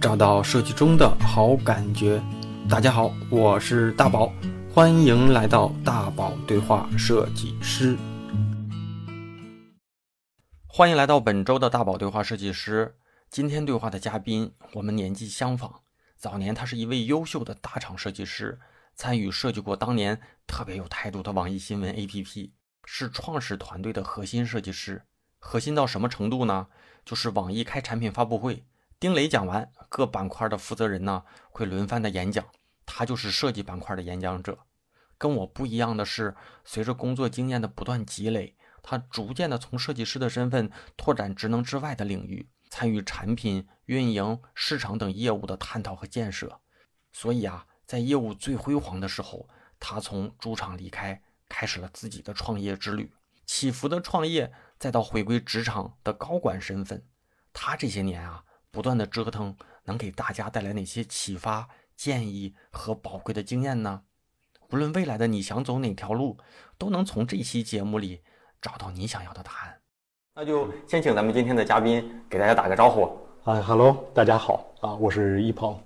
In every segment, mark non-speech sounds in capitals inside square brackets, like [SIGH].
找到设计中的好感觉。大家好，我是大宝，欢迎来到大宝对话设计师。欢迎来到本周的大宝对话设计师。今天对话的嘉宾，我们年纪相仿。早年他是一位优秀的大厂设计师，参与设计过当年特别有态度的网易新闻 APP，是创始团队的核心设计师。核心到什么程度呢？就是网易开产品发布会。丁磊讲完，各板块的负责人呢会轮番的演讲，他就是设计板块的演讲者。跟我不一样的是，随着工作经验的不断积累，他逐渐的从设计师的身份拓展职能之外的领域，参与产品运营、市场等业务的探讨和建设。所以啊，在业务最辉煌的时候，他从主场离开，开始了自己的创业之旅。起伏的创业，再到回归职场的高管身份，他这些年啊。不断的折腾能给大家带来哪些启发、建议和宝贵的经验呢？无论未来的你想走哪条路，都能从这期节目里找到你想要的答案。那就先请咱们今天的嘉宾给大家打个招呼。啊哈喽，大家好啊，我是一鹏。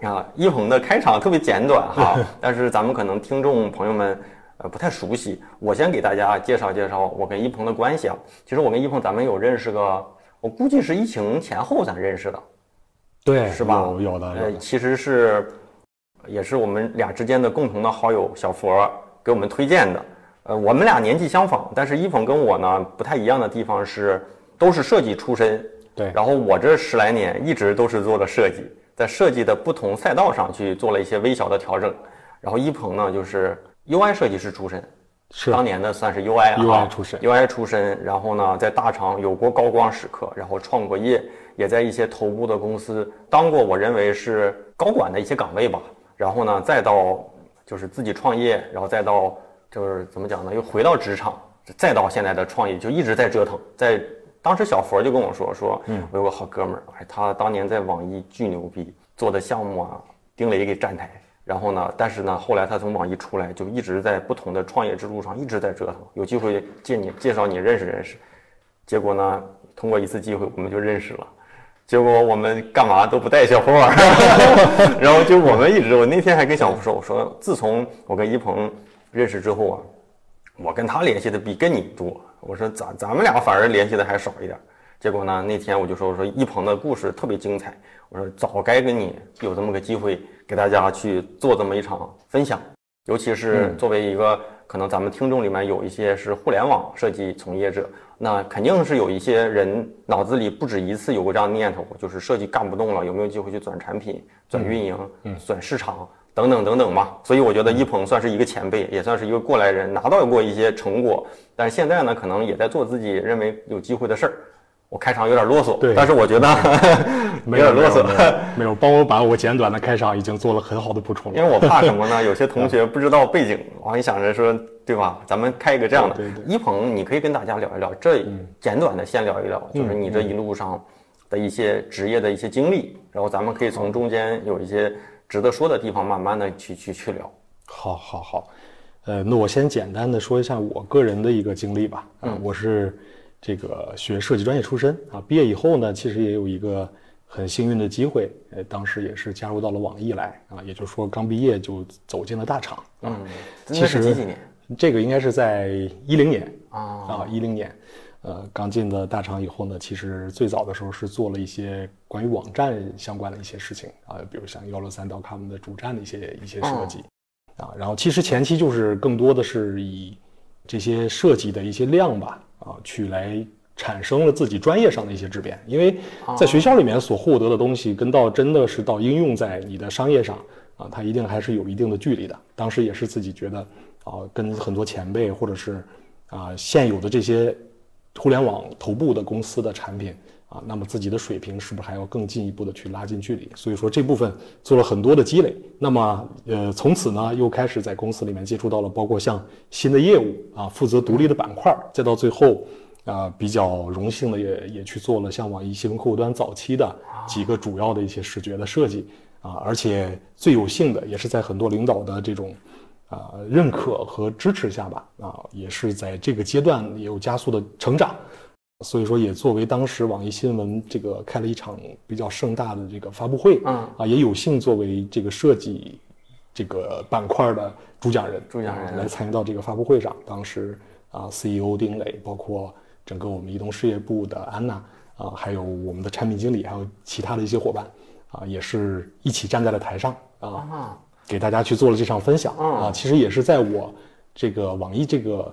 啊，一鹏的开场特别简短哈，[LAUGHS] 但是咱们可能听众朋友们呃不太熟悉，我先给大家介绍介绍我跟一鹏的关系啊。其实我跟一鹏咱们有认识个。我估计是疫情前后咱认识的，对，是吧？有的，呃，其实是，也是我们俩之间的共同的好友小佛给我们推荐的。呃，我们俩年纪相仿，但是一鹏跟我呢不太一样的地方是，都是设计出身。对。然后我这十来年一直都是做的设计，在设计的不同赛道上去做了一些微小的调整。然后一鹏呢就是 UI 设计师出身。是当年呢算是 UI 啊，UI 出身，UI 出身，然后呢，在大厂有过高光时刻，然后创过业，也在一些头部的公司当过我认为是高管的一些岗位吧。然后呢，再到就是自己创业，然后再到就是怎么讲呢，又回到职场，再到现在的创业，就一直在折腾。在当时小佛就跟我说说，嗯，我有个好哥们儿，哎，他当年在网易巨牛逼，做的项目啊，丁磊给站台。然后呢？但是呢，后来他从网易出来，就一直在不同的创业之路上一直在折腾。有机会借你介绍你认识认识。结果呢，通过一次机会我们就认识了。结果我们干嘛都不带小佛玩，[LAUGHS] 然后就我们一直，我那天还跟小福说，我说自从我跟一鹏认识之后啊，我跟他联系的比跟你多。我说咱咱们俩反而联系的还少一点。结果呢，那天我就说我说一鹏的故事特别精彩。我说早该跟你有这么个机会。给大家去做这么一场分享，尤其是作为一个可能咱们听众里面有一些是互联网设计从业者，那肯定是有一些人脑子里不止一次有过这样的念头，就是设计干不动了，有没有机会去转产品、转运营、转市场等等等等嘛？所以我觉得一鹏算是一个前辈，也算是一个过来人，拿到过一些成果，但是现在呢，可能也在做自己认为有机会的事儿。我开场有点啰嗦，对，但是我觉得 [LAUGHS] 有点啰嗦，没有帮我把我简短的开场已经做了很好的补充了。因为我怕什么呢？有些同 [LAUGHS] 学不知道背景，我还想着说，对吧？咱们开一个这样的。一鹏，你可以跟大家聊一聊，这简短的先聊一聊，就是你这一路上的一些职业的一些经历，然后咱们可以从中间有一些值得说的地方，慢慢的去去去聊。好，好，好，呃，那我先简单的说一下我个人的一个经历吧。嗯，我是。这个学设计专业出身啊，毕业以后呢，其实也有一个很幸运的机会，呃，当时也是加入到了网易来啊，也就是说刚毕业就走进了大厂啊。其实几几年？这个应该是在一零年啊啊一零年，呃，刚进的大厂以后呢，其实最早的时候是做了一些关于网站相关的一些事情啊，比如像幺六三 .com 的主站的一些一些设计啊，然后其实前期就是更多的是以这些设计的一些量吧。啊，去来产生了自己专业上的一些质变，因为在学校里面所获得的东西，跟到真的是到应用在你的商业上啊，它一定还是有一定的距离的。当时也是自己觉得啊，跟很多前辈或者是啊现有的这些互联网头部的公司的产品啊，那么自己的水平是不是还要更进一步的去拉近距离？所以说这部分做了很多的积累。那么呃，从此呢，又开始在公司里面接触到了包括像新的业务啊，负责独立的板块，再到最后。啊，比较荣幸的也也去做了像网易新闻客户端早期的几个主要的一些视觉的设计啊，而且最有幸的也是在很多领导的这种啊认可和支持下吧啊，也是在这个阶段也有加速的成长所以说也作为当时网易新闻这个开了一场比较盛大的这个发布会，嗯啊，也有幸作为这个设计这个板块的主讲人，主讲人来参与到这个发布会上。当时啊，CEO 丁磊，包括整个我们移动事业部的安娜啊，还有我们的产品经理，还有其他的一些伙伴啊，也是一起站在了台上啊，给大家去做了这场分享啊。其实也是在我这个网易这个。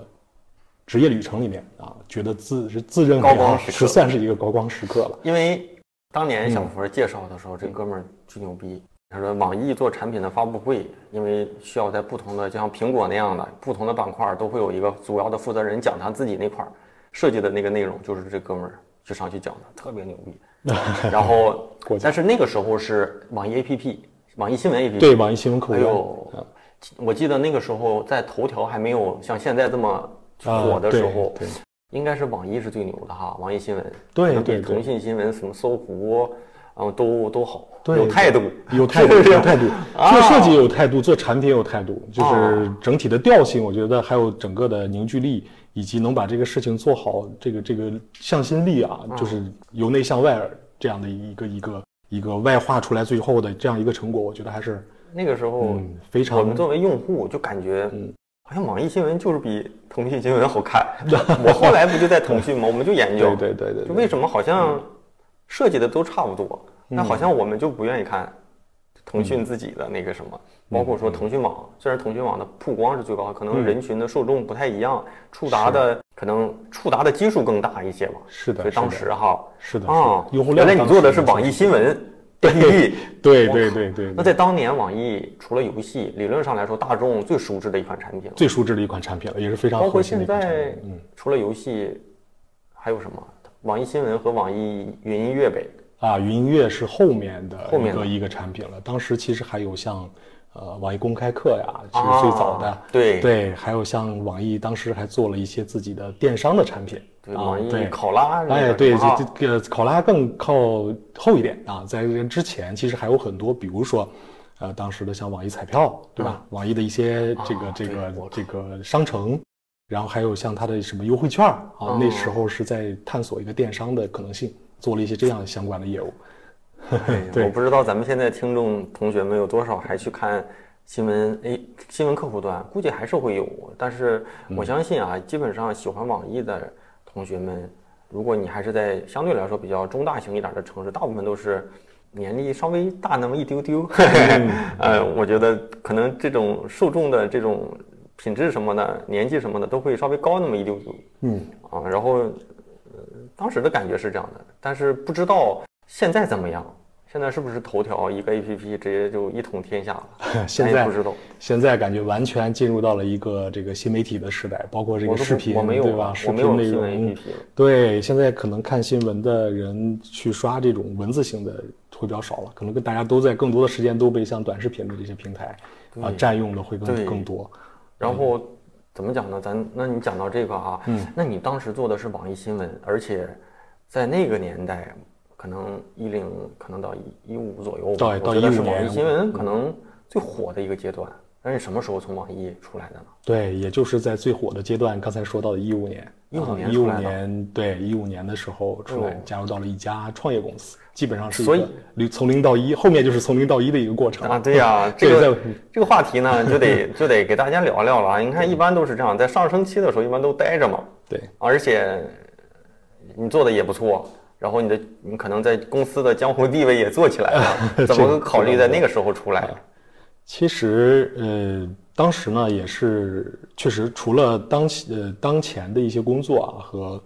职业旅程里面啊，觉得自是自认为是算是一个高光时刻了。因为当年小佛介绍的时候，这哥们儿巨牛逼。他说网易做产品的发布会，因为需要在不同的，就像苹果那样的不同的板块都会有一个主要的负责人讲他自己那块设计的那个内容，就是这哥们儿就上去讲的，特别牛逼。[LAUGHS] 然后，但是那个时候是网易 APP，网易新闻 APP，对网易新闻客户端。哎呦，我记得那个时候在头条还没有像现在这么。火的时候，应该是网易是最牛的哈，网易新闻，对对腾讯新闻什么搜狐，嗯，都都好，有态度，有态度，[LAUGHS] 有态度，做设计有态度，做产品有态度，就是整体的调性，我觉得还有整个的凝聚力，以及能把这个事情做好，这个这个向心力啊，就是由内向外这样的一个一个一个外化出来最后的这样一个成果，我觉得还是那个时候非常，我们作为用户就感觉，嗯。好像网易新闻就是比腾讯新闻好看。[LAUGHS] 我后来不就在腾讯吗？我们就研究，对对对，就为什么好像设计的都差不多，那好像我们就不愿意看腾讯自己的那个什么，包括说腾讯网，虽然腾讯网的曝光是最高，可能人群的受众不太一样，触达的可能触达的基数更大一些嘛。是的，所以当时哈，是的啊，用户量。原来你做的是。网易新闻。[LAUGHS] 对对 [LAUGHS] 对对。那在当年，网易除了游戏，理论上来说，大众最熟知的一款产品，最熟知的一款产品了，也是非常包括现在，嗯，除了游戏，还有什么？网易新闻和网易云音乐呗。啊，云音乐是后面的一个一个产品了。当时其实还有像，呃，网易公开课呀，其实最早的。对对，还有像网易当时还做了一些自己的电商的产品。网易考拉，哎，对，这这个考拉更靠后一点啊，在之前其实还有很多，比如说，呃，当时的像网易彩票，对吧？网易的一些这个这个这个商城，然后还有像它的什么优惠券啊，那时候是在探索一个电商的可能性，做了一些这样相关的业务。[LAUGHS] 对，我不知道咱们现在听众同学们有多少还去看新闻，哎，新闻客户端估计还是会有，但是我相信啊，基本上喜欢网易的。同学们，如果你还是在相对来说比较中大型一点的城市，大部分都是年龄稍微大那么一丢丢。[LAUGHS] [LAUGHS] 呃，我觉得可能这种受众的这种品质什么的，年纪什么的都会稍微高那么一丢丢。嗯啊，然后当时的感觉是这样的，但是不知道现在怎么样。现在是不是头条一个 A P P 直接就一统天下了？[LAUGHS] 现在不知道。现在感觉完全进入到了一个这个新媒体的时代，包括这个视频，对吧？视频内容。对，现在可能看新闻的人去刷这种文字性的会比较少了，可能跟大家都在更多的时间都被像短视频的这些平台啊占用的会更更多。然后怎么讲呢？咱那你讲到这个啊，嗯，那你当时做的是网易新闻，而且在那个年代。可能一零，可能到一一五左右吧。到一五年，网易新闻可能最火的一个阶段。但是什么时候从网易出来的呢？对，也就是在最火的阶段，刚才说到的一五年。一五年一五年，对，一五年的时候出来，加入到了一家创业公司，基本上是所以从零到一，后面就是从零到一的一个过程啊。对呀，[LAUGHS] 这个这个话题呢，[LAUGHS] 就得就得给大家聊聊了。你看，一般都是这样，在上升期的时候，一般都待着嘛。对，而且你做的也不错。然后你的你可能在公司的江湖地位也做起来了，[LAUGHS] 怎么考虑在那个时候出来？其实呃，当时呢也是确实除了当呃当前的一些工作啊和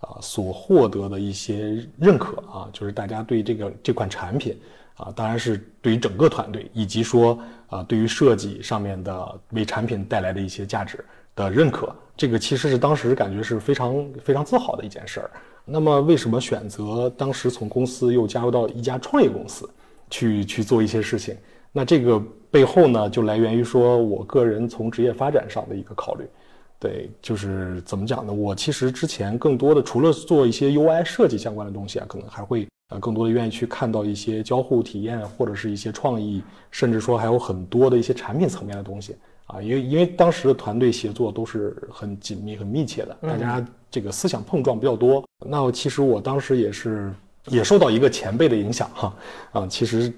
啊所获得的一些认可啊，就是大家对这个这款产品啊，当然是对于整个团队以及说啊对于设计上面的为产品带来的一些价值的认可，这个其实是当时感觉是非常非常自豪的一件事儿。那么，为什么选择当时从公司又加入到一家创业公司，去去做一些事情？那这个背后呢，就来源于说我个人从职业发展上的一个考虑。对，就是怎么讲呢？我其实之前更多的除了做一些 UI 设计相关的东西啊，可能还会呃更多的愿意去看到一些交互体验或者是一些创意，甚至说还有很多的一些产品层面的东西啊。因为因为当时的团队协作都是很紧密、很密切的，大家。这个思想碰撞比较多。那其实我当时也是也受到一个前辈的影响哈啊，其实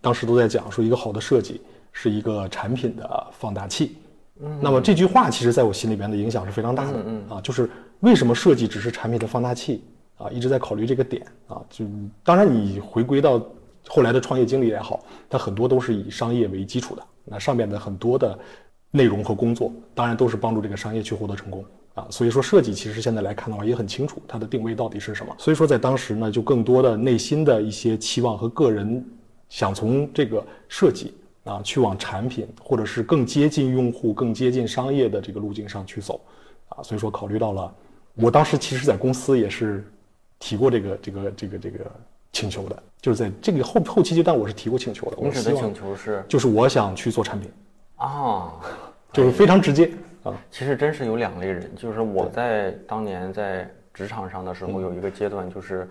当时都在讲说一个好的设计是一个产品的放大器。嗯，那么这句话其实在我心里边的影响是非常大的。嗯啊，就是为什么设计只是产品的放大器啊？一直在考虑这个点啊。就当然你回归到后来的创业经历也好，它很多都是以商业为基础的。那上面的很多的内容和工作，当然都是帮助这个商业去获得成功啊。所以说设计其实现在来看的话也很清楚，它的定位到底是什么。所以说在当时呢，就更多的内心的一些期望和个人想从这个设计啊，去往产品或者是更接近用户、更接近商业的这个路径上去走啊。所以说考虑到了，我当时其实在公司也是提过这个这个这个这个请求的。就是在这个后后期阶段，我是提过请求的。我的请求是，就是我想去做产品，啊，就是非常直接啊。其实真是有两类人，就是我在当年在职场上的时候，有一个阶段，就是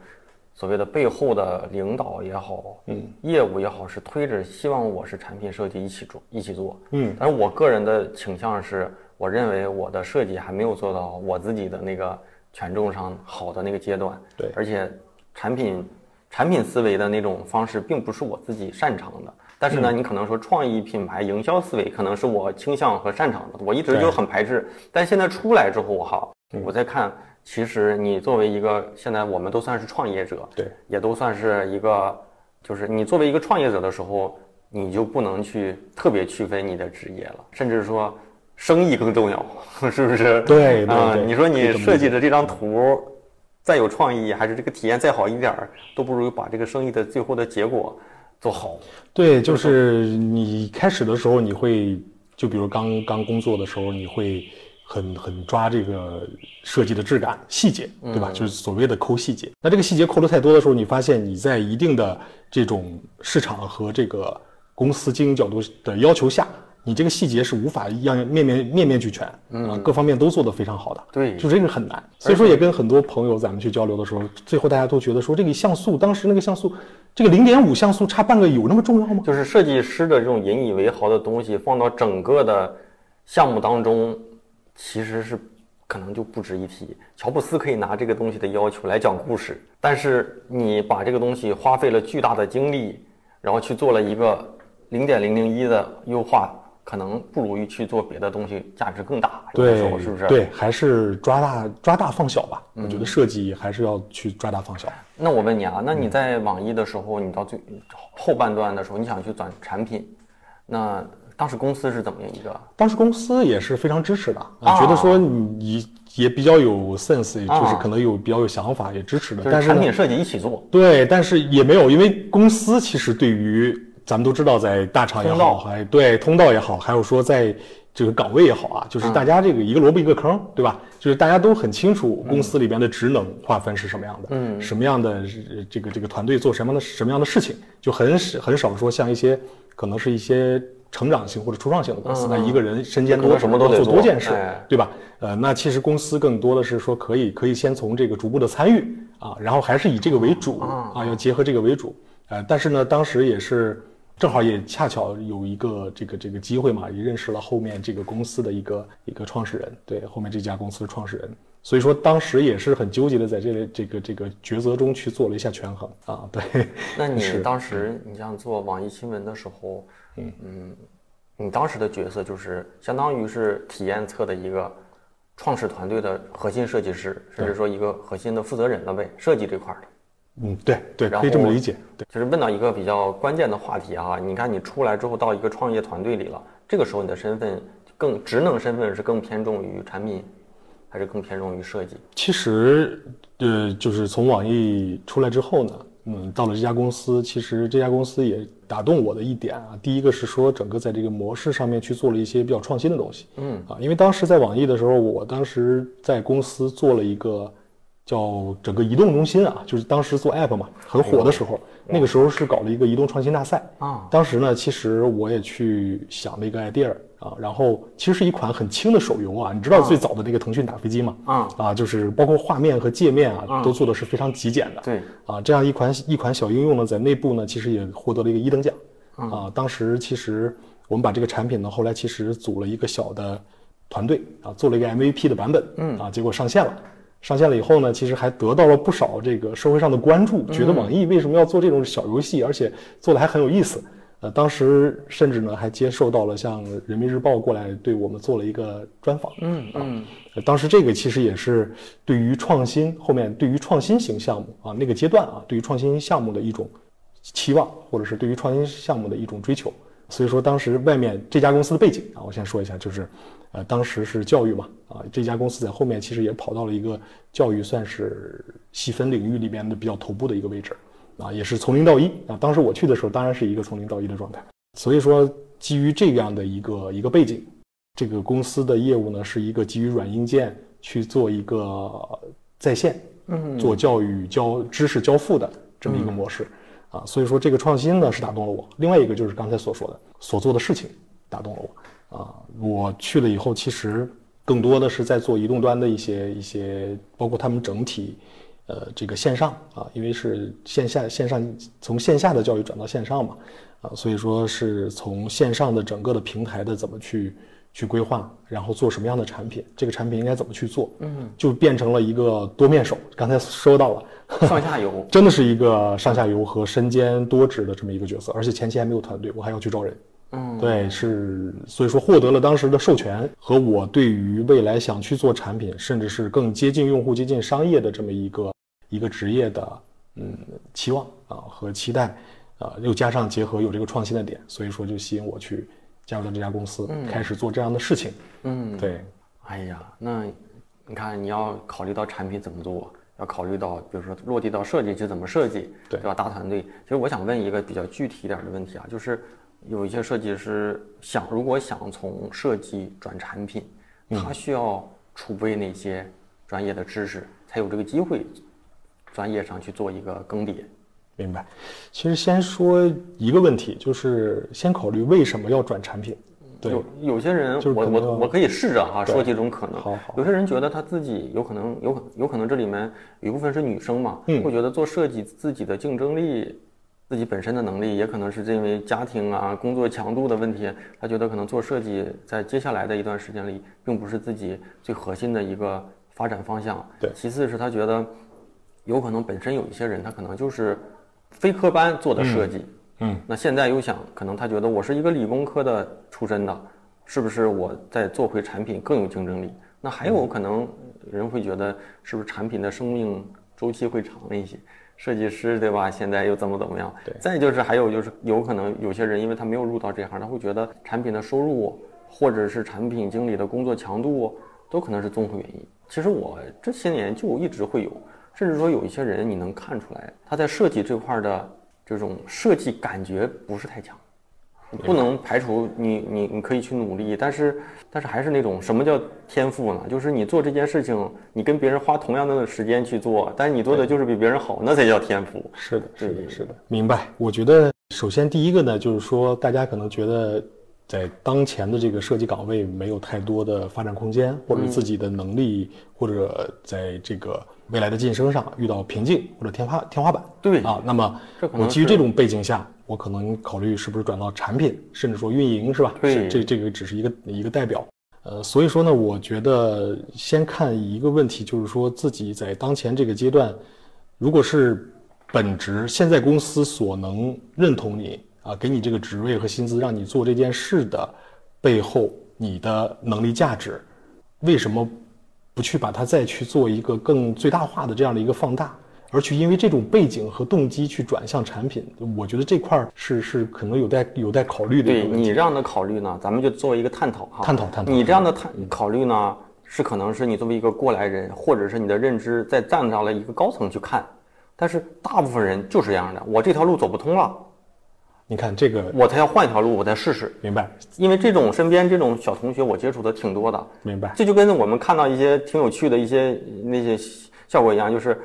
所谓的背后的领导也好，嗯，业务也好，是推着希望我是产品设计一起做一起做，嗯。但是我个人的倾向是，我认为我的设计还没有做到我自己的那个权重上好的那个阶段，对，而且产品。产品思维的那种方式并不是我自己擅长的，但是呢，你可能说创意品牌营销思维可能是我倾向和擅长的，我一直就很排斥。但现在出来之后哈，我在看，其实你作为一个现在我们都算是创业者，对，也都算是一个，就是你作为一个创业者的时候，你就不能去特别区分你的职业了，甚至说生意更重要，[LAUGHS] 是不是？对，啊，你说你设计的这张图。再有创意，还是这个体验再好一点儿，都不如把这个生意的最后的结果做好。对，就是你开始的时候，你会就比如刚刚工作的时候，你会很很抓这个设计的质感、细节，对吧？就是所谓的抠细节。那这个细节抠的太多的时候，你发现你在一定的这种市场和这个公司经营角度的要求下。你这个细节是无法样样面面面面俱全，啊，各方面都做得非常好的，对，就这个很难。所以说也跟很多朋友咱们去交流的时候，最后大家都觉得说这个像素，当时那个像素，这个零点五像素差半个有那么重要吗？就是设计师的这种引以为豪的东西放到整个的项目当中，其实是可能就不值一提。乔布斯可以拿这个东西的要求来讲故事，但是你把这个东西花费了巨大的精力，然后去做了一个零点零零一的优化。可能不如于去做别的东西，价值更大。对，是不是？对，还是抓大抓大放小吧。我觉得设计还是要去抓大放小。那我问你啊，那你在网易的时候，你到最后半段的时候，你想去转产品，那当时公司是怎么一个？当时公司也是非常支持的，觉得说你也比较有 sense，就是可能有比较有想法，也支持的。但是产品设计一起做。对，但是也没有，因为公司其实对于。咱们都知道，在大厂也好，还对通道也好，还有说在这个岗位也好啊，就是大家这个一个萝卜一个坑，对吧？就是大家都很清楚公司里边的职能划分是什么样的，嗯，什么样的这个这个团队做什么样的什么样的事情，就很少很少说像一些可能是一些成长型或者初创型的公司，那一个人身兼多什么都得做。多件事，对吧？呃，那其实公司更多的是说可以可以先从这个逐步的参与啊，然后还是以这个为主啊，要结合这个为主，呃，但是呢，当时也是。正好也恰巧有一个这个这个机会嘛，也认识了后面这个公司的一个一个创始人，对后面这家公司的创始人，所以说当时也是很纠结的，在这个这个这个抉择中去做了一下权衡。啊。对，那你当时你像做网易新闻的时候，嗯。嗯，你当时的角色就是相当于是体验侧的一个创始团队的核心设计师，甚至说一个核心的负责人了呗，设计这块的。嗯，对对，可以这么理解。对，就是问到一个比较关键的话题啊，你看你出来之后到一个创业团队里了，这个时候你的身份更职能身份是更偏重于产品，还是更偏重于设计？其实，呃，就是从网易出来之后呢，嗯，到了这家公司，其实这家公司也打动我的一点啊，第一个是说整个在这个模式上面去做了一些比较创新的东西，嗯啊，因为当时在网易的时候，我当时在公司做了一个。叫整个移动中心啊，就是当时做 app 嘛，很火的时候，那个时候是搞了一个移动创新大赛啊。当时呢，其实我也去想了一个 idea 啊，然后其实是一款很轻的手游啊。你知道最早的那个腾讯打飞机嘛？啊啊，就是包括画面和界面啊，都做的是非常极简的。对啊，这样一款一款小应用呢，在内部呢，其实也获得了一个一等奖啊。当时其实我们把这个产品呢，后来其实组了一个小的团队啊，做了一个 MVP 的版本，嗯啊，结果上线了。上线了以后呢，其实还得到了不少这个社会上的关注，觉得网易为什么要做这种小游戏，而且做的还很有意思。呃，当时甚至呢还接受到了像人民日报过来对我们做了一个专访。嗯嗯，当时这个其实也是对于创新后面对于创新型项目啊那个阶段啊，对于创新项目的一种期望，或者是对于创新项目的一种追求。所以说当时外面这家公司的背景啊，我先说一下，就是，呃，当时是教育嘛啊，这家公司在后面其实也跑到了一个教育算是细分领域里边的比较头部的一个位置。啊，也是从零到一啊！当时我去的时候，当然是一个从零到一的状态。所以说，基于这样的一个一个背景，这个公司的业务呢，是一个基于软硬件去做一个在线，嗯，做教育交知识交付的这么一个模式啊。所以说，这个创新呢是打动了我。另外一个就是刚才所说的所做的事情打动了我啊。我去了以后，其实更多的是在做移动端的一些一些，包括他们整体。呃，这个线上啊，因为是线下线上从线下的教育转到线上嘛，啊，所以说是从线上的整个的平台的怎么去去规划，然后做什么样的产品，这个产品应该怎么去做，嗯，就变成了一个多面手。刚才说到了上下游，[LAUGHS] 真的是一个上下游和身兼多职的这么一个角色，而且前期还没有团队，我还要去招人。嗯，对，是所以说获得了当时的授权和我对于未来想去做产品，甚至是更接近用户、接近商业的这么一个一个职业的嗯期望啊和期待啊，又加上结合有这个创新的点，所以说就吸引我去加入到这家公司，开始做这样的事情。嗯，对。哎呀，那你看你要考虑到产品怎么做，要考虑到比如说落地到设计就怎么设计，对吧？大团队。其实我想问一个比较具体一点的问题啊，就是。有一些设计师想，如果想从设计转产品，他需要储备哪些专业的知识，才有这个机会，专业上去做一个更迭？明白。其实先说一个问题，就是先考虑为什么要转产品。有有些人，我我我可以试着哈说几种可能。好好。有些人觉得他自己有可能有可有可能这里面有一部分是女生嘛，会觉得做设计自己的竞争力。自己本身的能力，也可能是因为家庭啊、工作强度的问题，他觉得可能做设计在接下来的一段时间里，并不是自己最核心的一个发展方向。对。其次是他觉得，有可能本身有一些人，他可能就是非科班做的设计。嗯。那现在又想，可能他觉得我是一个理工科的出身的，是不是我在做回产品更有竞争力？那还有可能人会觉得，是不是产品的生命周期会长一些？设计师对吧？现在又怎么怎么样？对。再就是还有就是有可能有些人，因为他没有入到这行，他会觉得产品的收入或者是产品经理的工作强度都可能是综合原因。其实我这些年就一直会有，甚至说有一些人你能看出来他在设计这块的这种设计感觉不是太强。不能排除你你你可以去努力，但是但是还是那种什么叫天赋呢？就是你做这件事情，你跟别人花同样的时间去做，但是你做的就是比别人好，那才叫天赋。是的，是的，是的，明白。我觉得首先第一个呢，就是说大家可能觉得在当前的这个设计岗位没有太多的发展空间，或者自己的能力，或者在这个未来的晋升上遇到瓶颈或者天花天花板。对啊，那么我基于这种背景下。我可能考虑是不是转到产品，甚至说运营，是吧？对，这这个只是一个一个代表。呃，所以说呢，我觉得先看一个问题，就是说自己在当前这个阶段，如果是本职，现在公司所能认同你啊，给你这个职位和薪资，让你做这件事的背后，你的能力价值，为什么不去把它再去做一个更最大化的这样的一个放大？而去因为这种背景和动机去转向产品，我觉得这块儿是是可能有待有待考虑的。对你这样的考虑呢，咱们就做一个探讨哈。探讨探讨。你这样的探考虑呢，是可能是你作为一个过来人，或者是你的认知在站到了一个高层去看，但是大部分人就是这样的，我这条路走不通了，你看这个，我才要换一条路，我再试试。明白。因为这种身边这种小同学，我接触的挺多的。明白。这就跟我们看到一些挺有趣的一些那些效果一样，就是。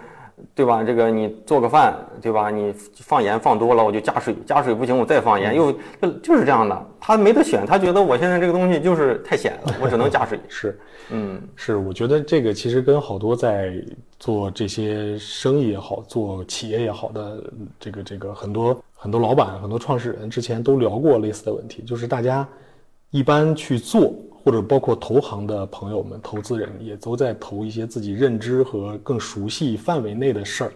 对吧？这个你做个饭，对吧？你放盐放多了，我就加水，加水不行，我再放盐，又就就是这样的。他没得选，他觉得我现在这个东西就是太咸了，我只能加水。[LAUGHS] 是，嗯，是。我觉得这个其实跟好多在做这些生意也好，做企业也好的这个这个很多很多老板、很多创始人之前都聊过类似的问题，就是大家一般去做或者包括投行的朋友们、投资人也都在投一些自己认知和更熟悉范围内的事儿，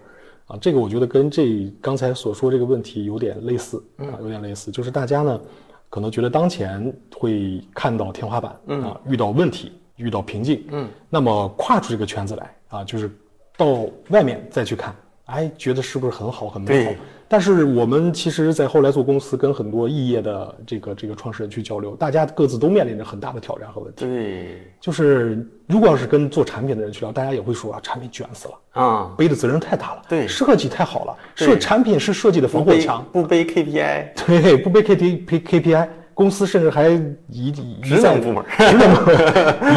啊，这个我觉得跟这刚才所说这个问题有点类似啊，有点类似，就是大家呢可能觉得当前会看到天花板啊，遇到问题、遇到瓶颈，嗯，那么跨出这个圈子来啊，就是到外面再去看，哎，觉得是不是很好、很美好？但是我们其实，在后来做公司，跟很多异业的这个这个创始人去交流，大家各自都面临着很大的挑战和问题。对，就是如果要是跟做产品的人去聊，大家也会说啊，产品卷死了啊，背的责任太大了。对，设计太好了，设产品是设计的防火墙，不背 KPI。对，不背 K P P K P I。公司甚至还一 [LAUGHS] 一再部门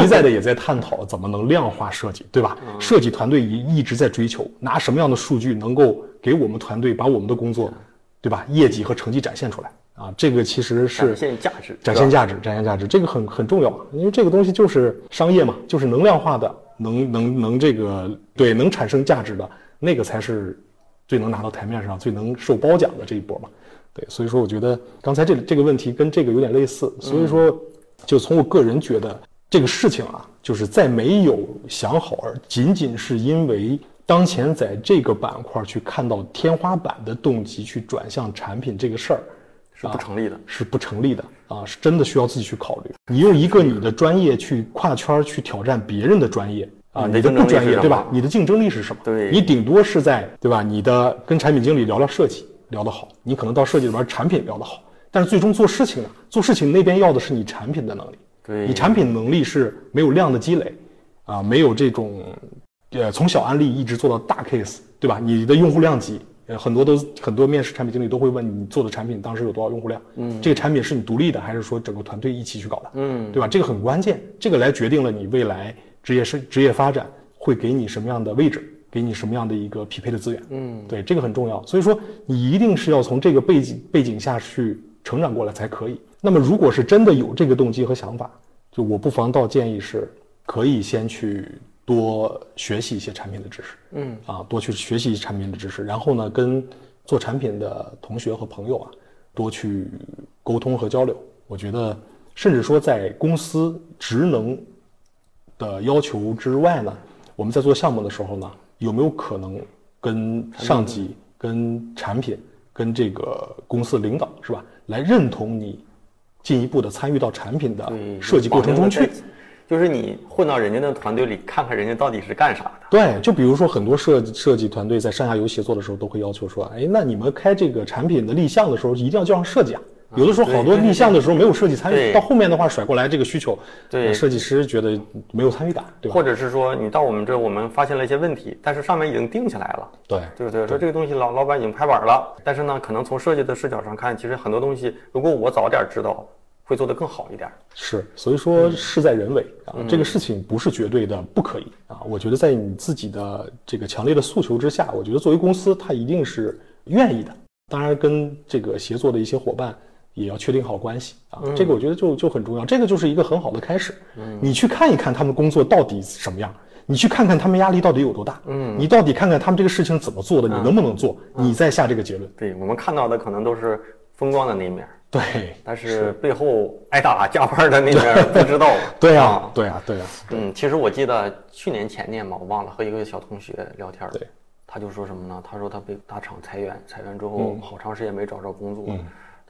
一再的也在探讨怎么能量化设计，对吧？设计团队一一直在追求拿什么样的数据能够给我们团队把我们的工作，对吧？业绩和成绩展现出来啊！这个其实是展现价值，展现价值，展现价值，这个很很重要，因为这个东西就是商业嘛，就是能量化的，能能能这个对能产生价值的那个才是最能拿到台面上、最能受褒奖的这一波嘛。对，所以说我觉得刚才这这个问题跟这个有点类似，所以说，就从我个人觉得这个事情啊，就是在没有想好，而仅仅是因为当前在这个板块去看到天花板的动机去转向产品这个事儿，是不成立的，是不成立的啊，是真的需要自己去考虑。你用一个你的专业去跨圈去挑战别人的专业啊，你的不专业对吧？你的竞争力是什么？对，你顶多是在对吧？你的跟产品经理聊聊设计。聊得好，你可能到设计里边产品聊得好，但是最终做事情呢？做事情那边要的是你产品的能力。对，你产品能力是没有量的积累，啊，没有这种，呃，从小案例一直做到大 case，对吧？你的用户量级，呃，很多都很多面试产品经理都会问你做的产品当时有多少用户量？嗯，这个产品是你独立的，还是说整个团队一起去搞的？嗯，对吧？这个很关键，这个来决定了你未来职业生职业发展会给你什么样的位置。给你什么样的一个匹配的资源？嗯，对，这个很重要。所以说，你一定是要从这个背景背景下去成长过来才可以。那么，如果是真的有这个动机和想法，就我不妨倒建议是，可以先去多学习一些产品的知识。嗯，啊，多去学习产品的知识，然后呢，跟做产品的同学和朋友啊，多去沟通和交流。我觉得，甚至说在公司职能的要求之外呢，我们在做项目的时候呢。有没有可能跟上级、跟产品、跟这个公司领导是吧，来认同你进一步的参与到产品的设计过程中去？就是你混到人家的团队里，看看人家到底是干啥的。对，就比如说很多设设计团队在上下游协作的时候，都会要求说：“哎，那你们开这个产品的立项的时候，一定要叫上设计啊。”有的时候好多立项的时候没有设计参与，到后面的话甩过来这个需求，对设计师觉得没有参与感，对吧？或者是说你到我们这，我们发现了一些问题，但是上面已经定下来了，对对不对？说这个东西老老板已经拍板了，但是呢，可能从设计的视角上看，其实很多东西如果我早点知道，会做得更好一点。是，所以说事在人为啊，这个事情不是绝对的不可以啊。我觉得在你自己的这个强烈的诉求之下，我觉得作为公司，他一定是愿意的。当然，跟这个协作的一些伙伴。也要确定好关系啊，这个我觉得就就很重要，这个就是一个很好的开始。嗯，你去看一看他们工作到底什么样，你去看看他们压力到底有多大，嗯，你到底看看他们这个事情怎么做的，你能不能做，你再下这个结论。对我们看到的可能都是风光的那一面，对，但是背后挨打加班的那面 [LAUGHS] 不知道。对呀，对呀，对呀。嗯，其实我记得去年前年嘛，我忘了和一个小同学聊天，对，他就说什么呢？他说他被大厂裁员，裁员之后好长时间没找着工作。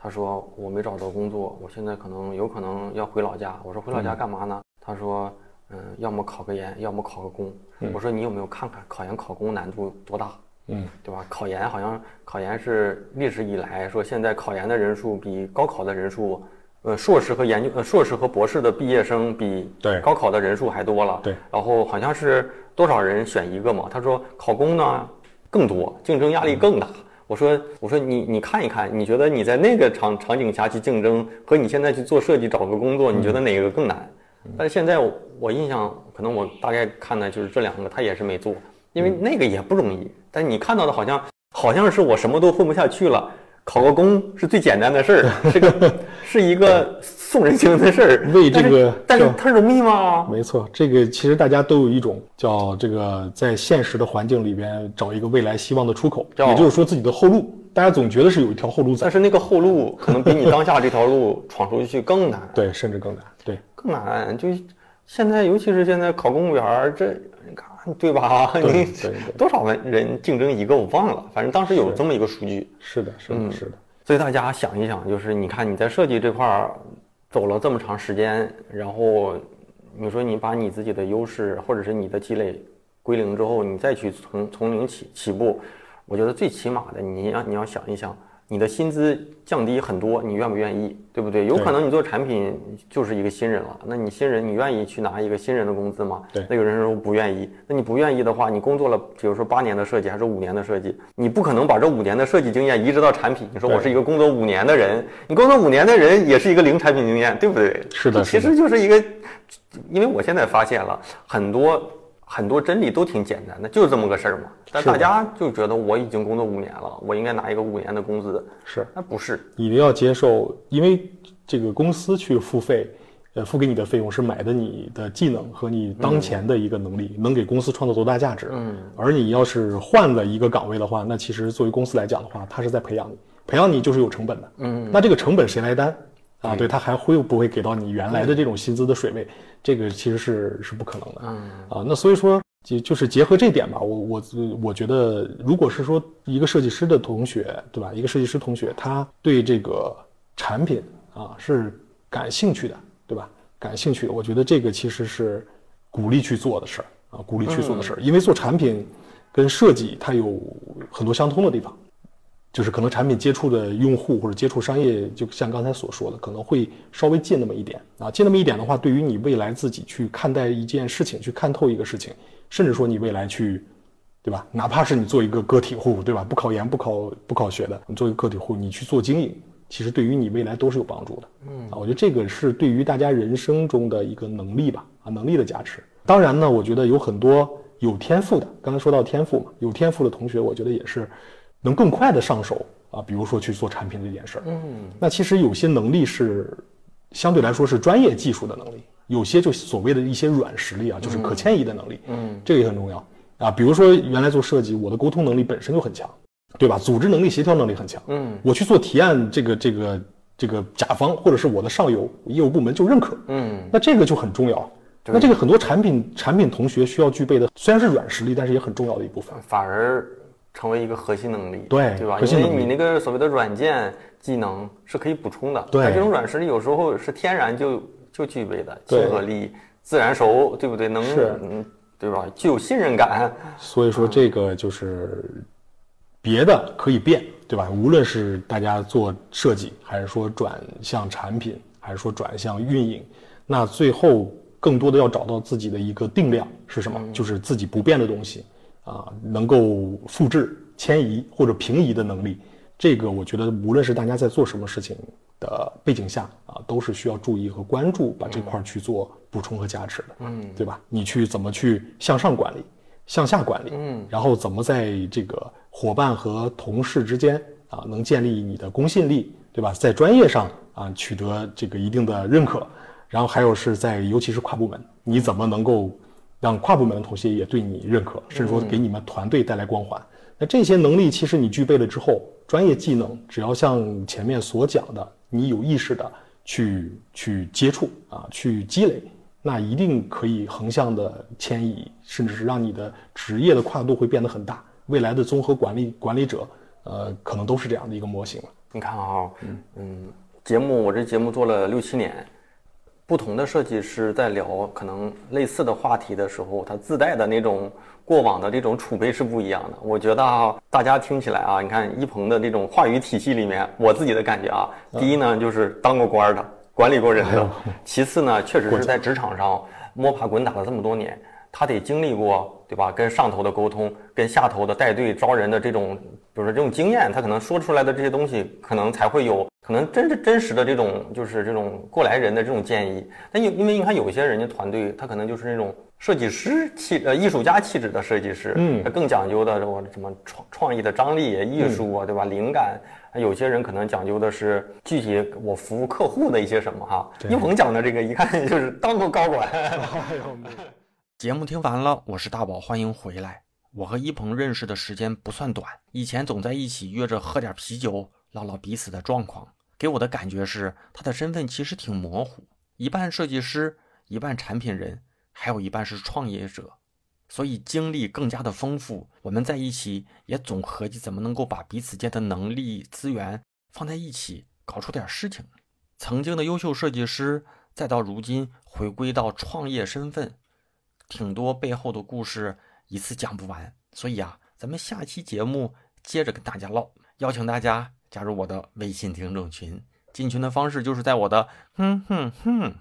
他说我没找到工作，我现在可能有可能要回老家。我说回老家干嘛呢？他说，嗯，要么考个研，要么考个公。我说你有没有看看考研考公难度多大？嗯，对吧？考研好像考研是历史以来说现在考研的人数比高考的人数，呃，硕士和研究呃硕士和博士的毕业生比高考的人数还多了。对，然后好像是多少人选一个嘛？他说考公呢更多，竞争压力更大。我说，我说你你看一看，你觉得你在那个场场景下去竞争，和你现在去做设计找个工作，你觉得哪个更难？但是现在我印象，可能我大概看的就是这两个，他也是没做，因为那个也不容易。但你看到的好像好像是我什么都混不下去了，考个公是最简单的事儿，[LAUGHS] 是个是一个送人情的事儿。为这个，但是它容易吗？没错，这个其实大家都有一种叫这个在现实的环境里边找一个未来希望的出口，也就是说自己的后路。大家总觉得是有一条后路在，但是那个后路可能比你当下这条路闯出去更难。对，甚至更难。对，更难。就现在，尤其是现在考公务员，这你看。[LAUGHS] 对吧？你多少人竞争一个我忘了，反正当时有这么一个数据。是的，是的，是的。所以大家想一想，就是你看你在设计这块儿走了这么长时间，然后你说你把你自己的优势或者是你的积累归零之后，你再去从从零起起步，我觉得最起码的你要你要想一想。你的薪资降低很多，你愿不愿意？对不对？有可能你做产品就是一个新人了，那你新人你愿意去拿一个新人的工资吗？对。那有人说不愿意，那你不愿意的话，你工作了，比如说八年的设计还是五年的设计，你不可能把这五年的设计经验移植到产品。你说我是一个工作五年的人，你工作五年的人也是一个零产品经验，对不对？是的。其实就是一个，因为我现在发现了很多。很多真理都挺简单的，就是这么个事儿嘛。但大家就觉得我已经工作五年了，我应该拿一个五年的工资。是，那不是，你要接受，因为这个公司去付费，呃，付给你的费用是买的你的技能和你当前的一个能力，能给公司创造多大价值。嗯。而你要是换了一个岗位的话，那其实作为公司来讲的话，它是在培养你，培养你就是有成本的。嗯。那这个成本谁来担？啊，对他还会不会给到你原来的这种薪资的水位？这个其实是是不可能的。嗯啊，那所以说就就是结合这点吧，我我我觉得，如果是说一个设计师的同学，对吧？一个设计师同学，他对这个产品啊是感兴趣的，对吧？感兴趣，我觉得这个其实是鼓励去做的事儿啊，鼓励去做的事儿，因为做产品跟设计它有很多相通的地方。就是可能产品接触的用户或者接触商业，就像刚才所说的，可能会稍微近那么一点啊。近那么一点的话，对于你未来自己去看待一件事情，去看透一个事情，甚至说你未来去，对吧？哪怕是你做一个个体户，对吧？不考研、不考不考学的，你做一个个体户，你去做经营，其实对于你未来都是有帮助的。嗯啊，我觉得这个是对于大家人生中的一个能力吧，啊，能力的加持。当然呢，我觉得有很多有天赋的，刚才说到天赋嘛，有天赋的同学，我觉得也是。能更快的上手啊，比如说去做产品这件事儿，嗯，那其实有些能力是相对来说是专业技术的能力，有些就所谓的一些软实力啊，就是可迁移的能力，嗯，这个也很重要。啊。比如说原来做设计，我的沟通能力本身就很强，对吧？组织能力、协调能力很强，嗯，我去做提案，这个、这个、这个甲方或者是我的上游业务部门就认可，嗯，那这个就很重要。那这个很多产品产品同学需要具备的，虽然是软实力，但是也很重要的一部分，反而。成为一个核心能力，对对吧？因为你那个所谓的软件技能是可以补充的，对，这种软实力有时候是天然就就具备的，亲和力、自然熟，对不对？能，嗯，对吧？具有信任感。[LAUGHS] 所以说这个就是别的可以变，对吧？无论是大家做设计，还是说转向产品，还是说转向运营，那最后更多的要找到自己的一个定量是什么？就是自己不变的东西。啊，能够复制、迁移或者平移的能力，这个我觉得无论是大家在做什么事情的背景下啊，都是需要注意和关注，把这块去做补充和加持的，嗯，对吧？你去怎么去向上管理、向下管理，嗯，然后怎么在这个伙伴和同事之间啊，能建立你的公信力，对吧？在专业上啊，取得这个一定的认可，然后还有是在尤其是跨部门，你怎么能够？让跨部门的同学也对你认可，甚至说给你们团队带来光环。那这些能力其实你具备了之后，专业技能只要像前面所讲的，你有意识的去去接触啊，去积累，那一定可以横向的迁移，甚至是让你的职业的跨度会变得很大。未来的综合管理管理者，呃，可能都是这样的一个模型了。你看啊，嗯嗯，节目我这节目做了六七年。不同的设计师在聊可能类似的话题的时候，他自带的那种过往的这种储备是不一样的。我觉得啊，大家听起来啊，你看一鹏的这种话语体系里面，我自己的感觉啊，第一呢就是当过官的，管理过人的；其次呢，确实是在职场上摸爬滚打了这么多年。他得经历过，对吧？跟上头的沟通，跟下头的带队招人的这种，比如说这种经验，他可能说出来的这些东西，可能才会有可能真真真实的这种，就是这种过来人的这种建议。但因因为你看有些人家团队，他可能就是那种设计师气呃艺术家气质的设计师，嗯，他更讲究的这种什么创创意的张力、艺术啊，对吧？灵感。有些人可能讲究的是具体我服务客户的一些什么哈。一鹏讲的这个一看就是当过高管。[LAUGHS] 节目听完了，我是大宝，欢迎回来。我和一鹏认识的时间不算短，以前总在一起约着喝点啤酒，唠唠彼此的状况。给我的感觉是，他的身份其实挺模糊，一半设计师，一半产品人，还有一半是创业者，所以经历更加的丰富。我们在一起也总合计怎么能够把彼此间的能力资源放在一起，搞出点事情。曾经的优秀设计师，再到如今回归到创业身份。挺多背后的故事，一次讲不完，所以啊，咱们下期节目接着跟大家唠。邀请大家加入我的微信听众群，进群的方式就是在我的哼哼哼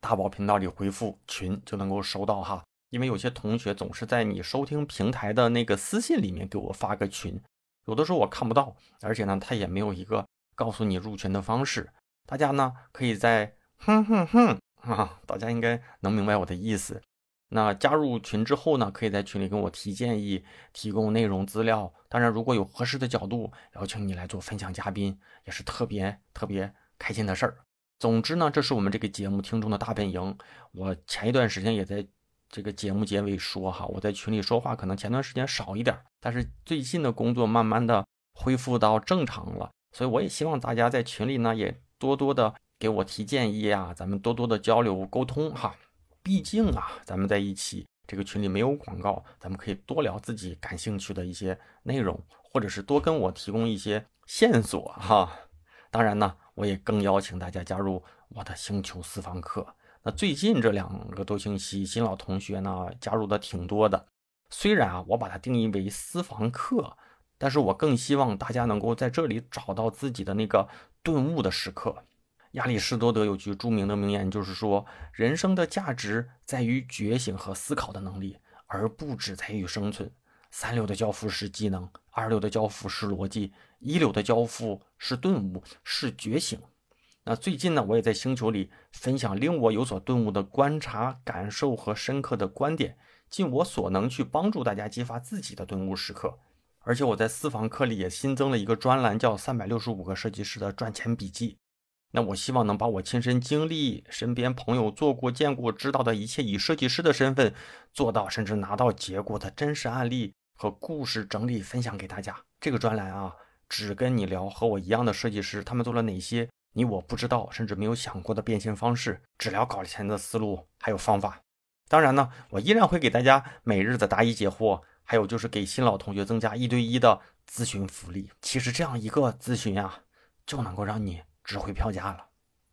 大宝频道里回复“群”就能够收到哈。因为有些同学总是在你收听平台的那个私信里面给我发个群，有的时候我看不到，而且呢，他也没有一个告诉你入群的方式。大家呢，可以在哼哼哼啊，大家应该能明白我的意思。那加入群之后呢，可以在群里跟我提建议，提供内容资料。当然，如果有合适的角度，邀请你来做分享嘉宾，也是特别特别开心的事儿。总之呢，这是我们这个节目听众的大本营。我前一段时间也在这个节目结尾说哈，我在群里说话可能前段时间少一点，但是最近的工作慢慢的恢复到正常了，所以我也希望大家在群里呢也多多的给我提建议啊，咱们多多的交流沟通哈。毕竟啊，咱们在一起，这个群里没有广告，咱们可以多聊自己感兴趣的一些内容，或者是多跟我提供一些线索哈。当然呢，我也更邀请大家加入我的星球私房课。那最近这两个多星期，新老同学呢加入的挺多的。虽然啊，我把它定义为私房课，但是我更希望大家能够在这里找到自己的那个顿悟的时刻。亚里士多德有句著名的名言，就是说，人生的价值在于觉醒和思考的能力，而不只在于生存。三流的交付是技能，二流的交付是逻辑，一流的交付是顿悟，是觉醒。那最近呢，我也在星球里分享令我有所顿悟的观察、感受和深刻的观点，尽我所能去帮助大家激发自己的顿悟时刻。而且我在私房课里也新增了一个专栏，叫《三百六十五个设计师的赚钱笔记》。那我希望能把我亲身经历、身边朋友做过、见过、知道的一切，以设计师的身份做到甚至拿到结果的真实案例和故事整理分享给大家。这个专栏啊，只跟你聊和我一样的设计师，他们做了哪些你我不知道甚至没有想过的变现方式，只聊搞钱的思路还有方法。当然呢，我依然会给大家每日的答疑解惑，还有就是给新老同学增加一对一的咨询福利。其实这样一个咨询啊，就能够让你。值回票价了。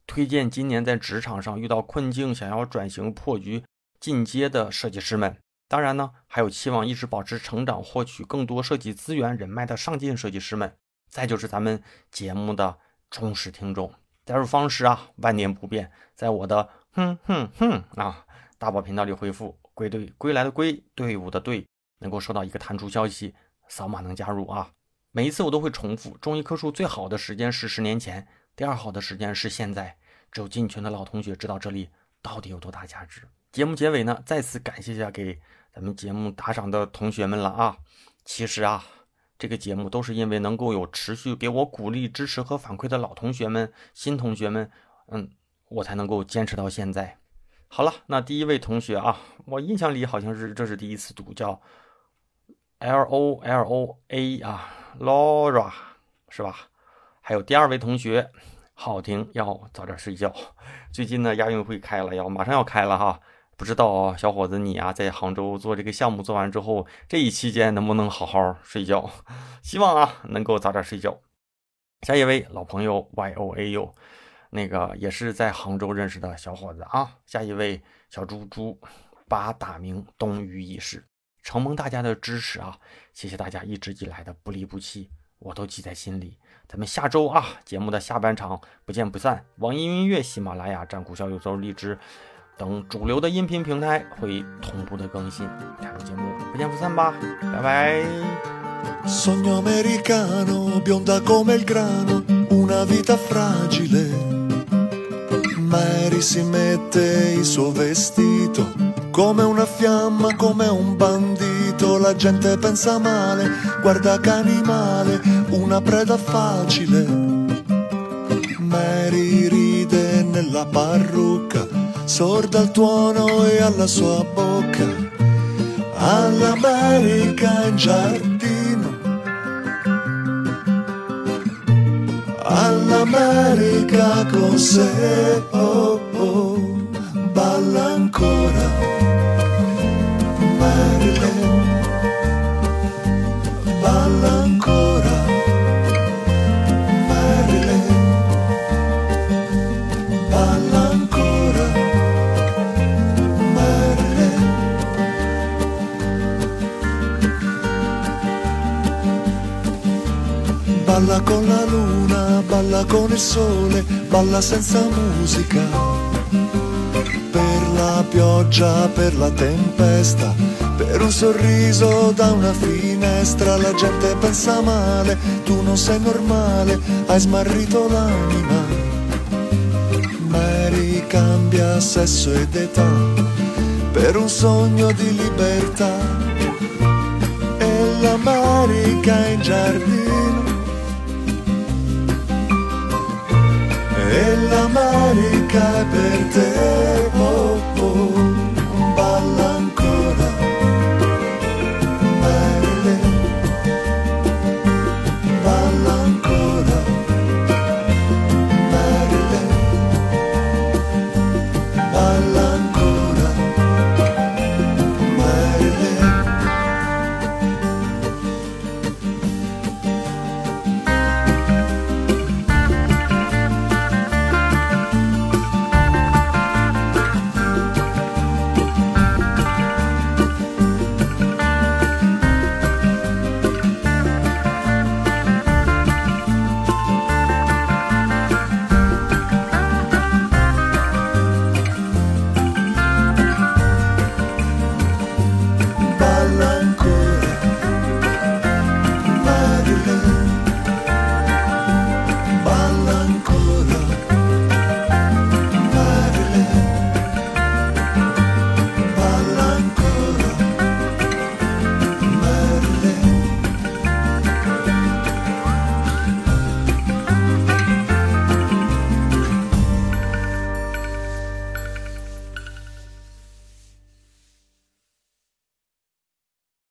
推荐今年在职场上遇到困境、想要转型破局进阶的设计师们。当然呢，还有期望一直保持成长、获取更多设计资源人脉的上进设计师们。再就是咱们节目的忠实听众。加入方式啊，万年不变，在我的哼哼哼啊大宝频道里回复“归队归来的归队伍的队”，能够收到一个弹出消息，扫码能加入啊。每一次我都会重复，种一棵树最好的时间是十年前。第二好的时间是现在，只有进群的老同学知道这里到底有多大价值。节目结尾呢，再次感谢一下给咱们节目打赏的同学们了啊！其实啊，这个节目都是因为能够有持续给我鼓励、支持和反馈的老同学们、新同学们，嗯，我才能够坚持到现在。好了，那第一位同学啊，我印象里好像是这是第一次读，叫 L O L O A 啊，Laura 是吧？还有第二位同学，好听要早点睡觉。最近呢，亚运会开了，要马上要开了哈。不知道小伙子你啊，在杭州做这个项目做完之后，这一期间能不能好好睡觉？希望啊，能够早点睡觉。下一位老朋友 Y O A U，那个也是在杭州认识的小伙子啊。下一位小猪猪，把大名东隅已逝，承蒙大家的支持啊，谢谢大家一直以来的不离不弃，我都记在心里。咱们下周啊，节目的下半场不见不散。网易云音乐、喜马拉雅、站酷小宇宙、荔枝、等主流的音频平台会同步的更新。下周节目不见不散吧，拜拜。Sogno americano, bionda come il grano, una vita fragile. Mary si mette il suo vestito come una fiamma, come un bandito. La gente pensa male, guarda che animale, una preda facile. Mary ride nella parrucca, sorda al tuono e alla sua bocca. All'America in giardino all'America con sé, oh, oh, con il sole, balla senza musica. Per la pioggia, per la tempesta, per un sorriso da una finestra, la gente pensa male, tu non sei normale, hai smarrito l'anima. Mary cambia sesso ed età, per un sogno di libertà. E l'America in giardino e l'America è per te. Oh, oh.